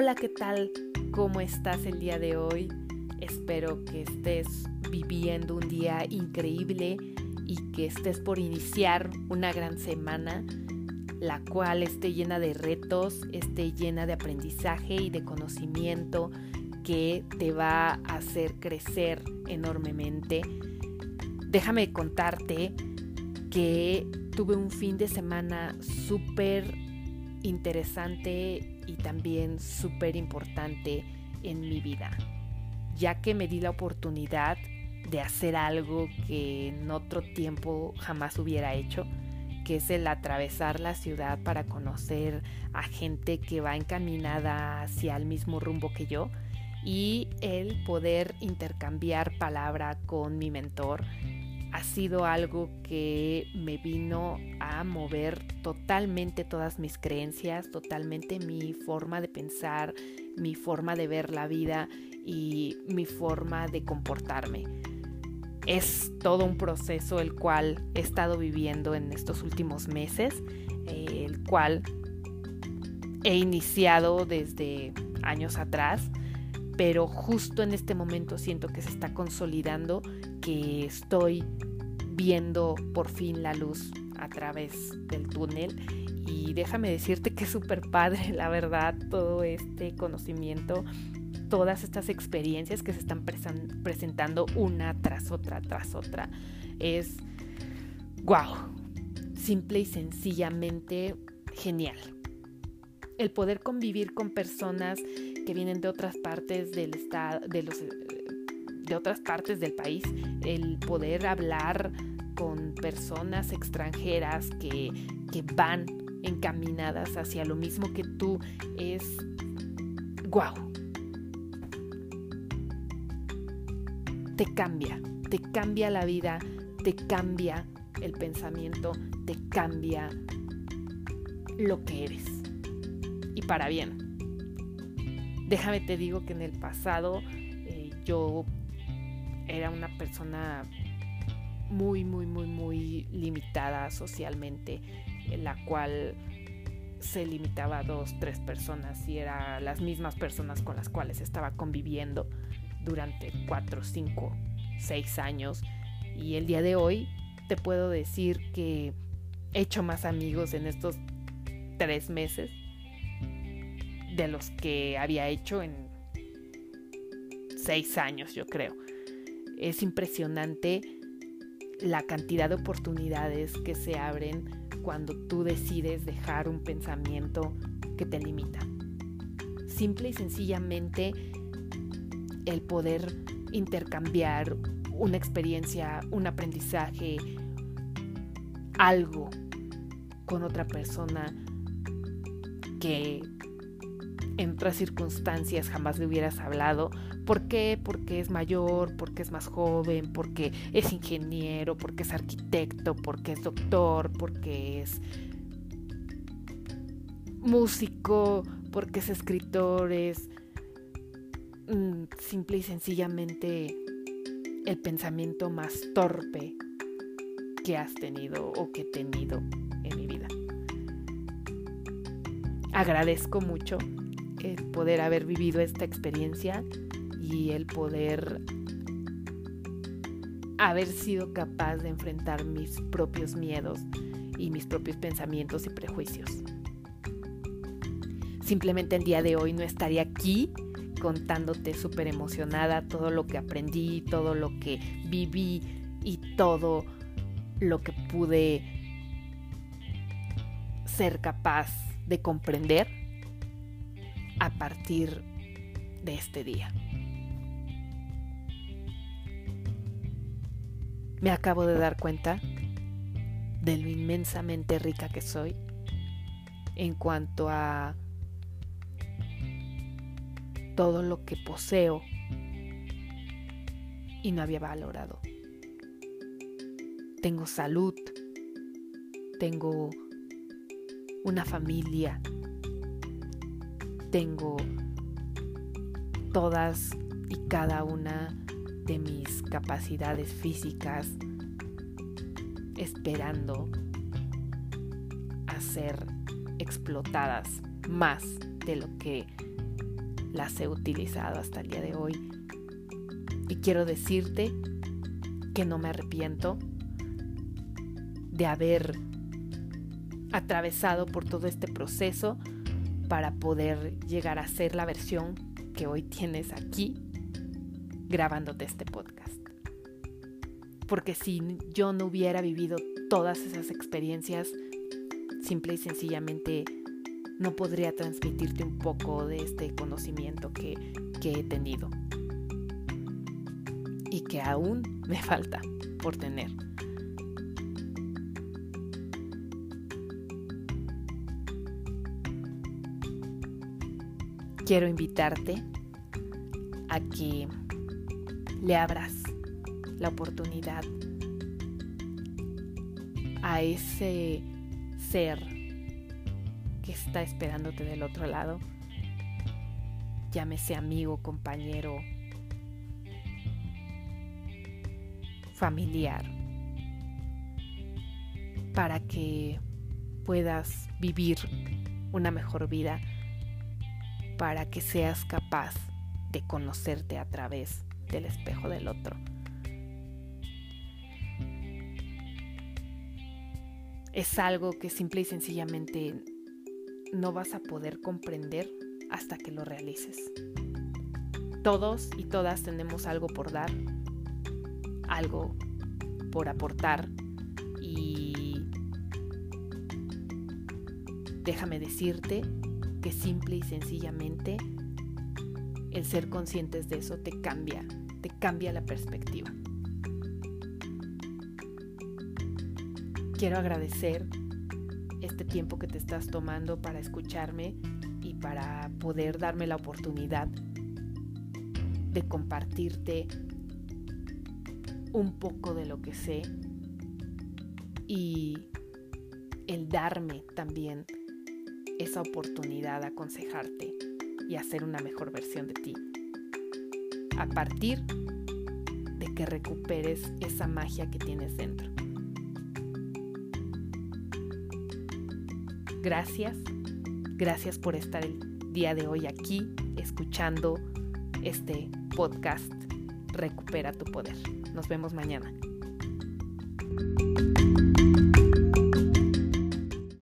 Hola, ¿qué tal? ¿Cómo estás el día de hoy? Espero que estés viviendo un día increíble y que estés por iniciar una gran semana, la cual esté llena de retos, esté llena de aprendizaje y de conocimiento que te va a hacer crecer enormemente. Déjame contarte que tuve un fin de semana súper interesante y también súper importante en mi vida, ya que me di la oportunidad de hacer algo que en otro tiempo jamás hubiera hecho, que es el atravesar la ciudad para conocer a gente que va encaminada hacia el mismo rumbo que yo y el poder intercambiar palabra con mi mentor ha sido algo que me vino a mover totalmente todas mis creencias, totalmente mi forma de pensar, mi forma de ver la vida y mi forma de comportarme. Es todo un proceso el cual he estado viviendo en estos últimos meses, el cual he iniciado desde años atrás, pero justo en este momento siento que se está consolidando estoy viendo por fin la luz a través del túnel y déjame decirte que es súper padre, la verdad, todo este conocimiento, todas estas experiencias que se están presentando una tras otra, tras otra. Es, wow, simple y sencillamente genial. El poder convivir con personas que vienen de otras partes del estado, de los de otras partes del país, el poder hablar con personas extranjeras que, que van encaminadas hacia lo mismo que tú es guau. Te cambia, te cambia la vida, te cambia el pensamiento, te cambia lo que eres. Y para bien. Déjame te digo que en el pasado eh, yo era una persona muy, muy, muy, muy limitada socialmente, en la cual se limitaba a dos, tres personas y eran las mismas personas con las cuales estaba conviviendo durante cuatro, cinco, seis años. Y el día de hoy te puedo decir que he hecho más amigos en estos tres meses de los que había hecho en seis años, yo creo. Es impresionante la cantidad de oportunidades que se abren cuando tú decides dejar un pensamiento que te limita. Simple y sencillamente el poder intercambiar una experiencia, un aprendizaje, algo con otra persona que en otras circunstancias jamás le hubieras hablado. ¿Por qué? Porque es mayor, porque es más joven, porque es ingeniero, porque es arquitecto, porque es doctor, porque es músico, porque es escritor, es mm, simple y sencillamente el pensamiento más torpe que has tenido o que he tenido en mi vida. Agradezco mucho el poder haber vivido esta experiencia y el poder haber sido capaz de enfrentar mis propios miedos y mis propios pensamientos y prejuicios. Simplemente el día de hoy no estaría aquí contándote súper emocionada todo lo que aprendí, todo lo que viví y todo lo que pude ser capaz de comprender partir de este día. Me acabo de dar cuenta de lo inmensamente rica que soy en cuanto a todo lo que poseo y no había valorado. Tengo salud, tengo una familia, tengo todas y cada una de mis capacidades físicas esperando a ser explotadas más de lo que las he utilizado hasta el día de hoy. Y quiero decirte que no me arrepiento de haber atravesado por todo este proceso para poder llegar a ser la versión que hoy tienes aquí grabándote este podcast. Porque si yo no hubiera vivido todas esas experiencias, simple y sencillamente no podría transmitirte un poco de este conocimiento que, que he tenido y que aún me falta por tener. Quiero invitarte a que le abras la oportunidad a ese ser que está esperándote del otro lado, llámese amigo, compañero, familiar, para que puedas vivir una mejor vida para que seas capaz de conocerte a través del espejo del otro. Es algo que simple y sencillamente no vas a poder comprender hasta que lo realices. Todos y todas tenemos algo por dar, algo por aportar y déjame decirte que simple y sencillamente el ser conscientes de eso te cambia, te cambia la perspectiva. Quiero agradecer este tiempo que te estás tomando para escucharme y para poder darme la oportunidad de compartirte un poco de lo que sé y el darme también esa oportunidad de aconsejarte y hacer una mejor versión de ti. A partir de que recuperes esa magia que tienes dentro. Gracias, gracias por estar el día de hoy aquí escuchando este podcast Recupera tu poder. Nos vemos mañana.